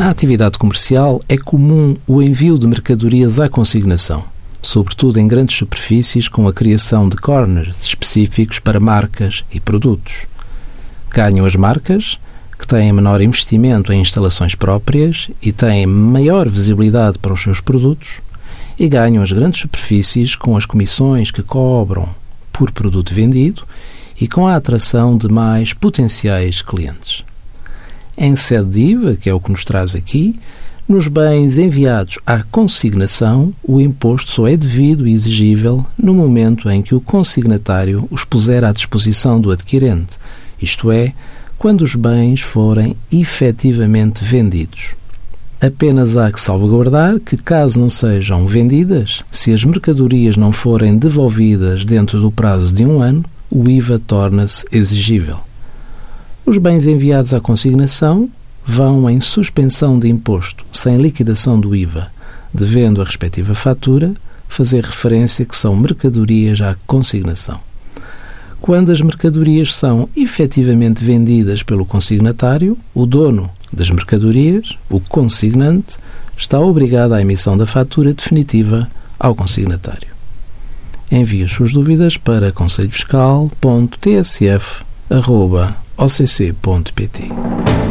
Na atividade comercial é comum o envio de mercadorias à consignação, sobretudo em grandes superfícies com a criação de corners específicos para marcas e produtos. Ganham as marcas, que têm menor investimento em instalações próprias e têm maior visibilidade para os seus produtos, e ganham as grandes superfícies com as comissões que cobram por produto vendido e com a atração de mais potenciais clientes. Em sede de IVA, que é o que nos traz aqui, nos bens enviados à consignação, o imposto só é devido e exigível no momento em que o consignatário os puser à disposição do adquirente, isto é, quando os bens forem efetivamente vendidos. Apenas há que salvaguardar que, caso não sejam vendidas, se as mercadorias não forem devolvidas dentro do prazo de um ano, o IVA torna-se exigível. Os bens enviados à consignação vão em suspensão de imposto, sem liquidação do IVA, devendo a respectiva fatura fazer referência que são mercadorias à consignação. Quando as mercadorias são efetivamente vendidas pelo consignatário, o dono das mercadorias, o consignante, está obrigado à emissão da fatura definitiva ao consignatário. Envie as suas dúvidas para conselhofiscal.tsf.occ.pt.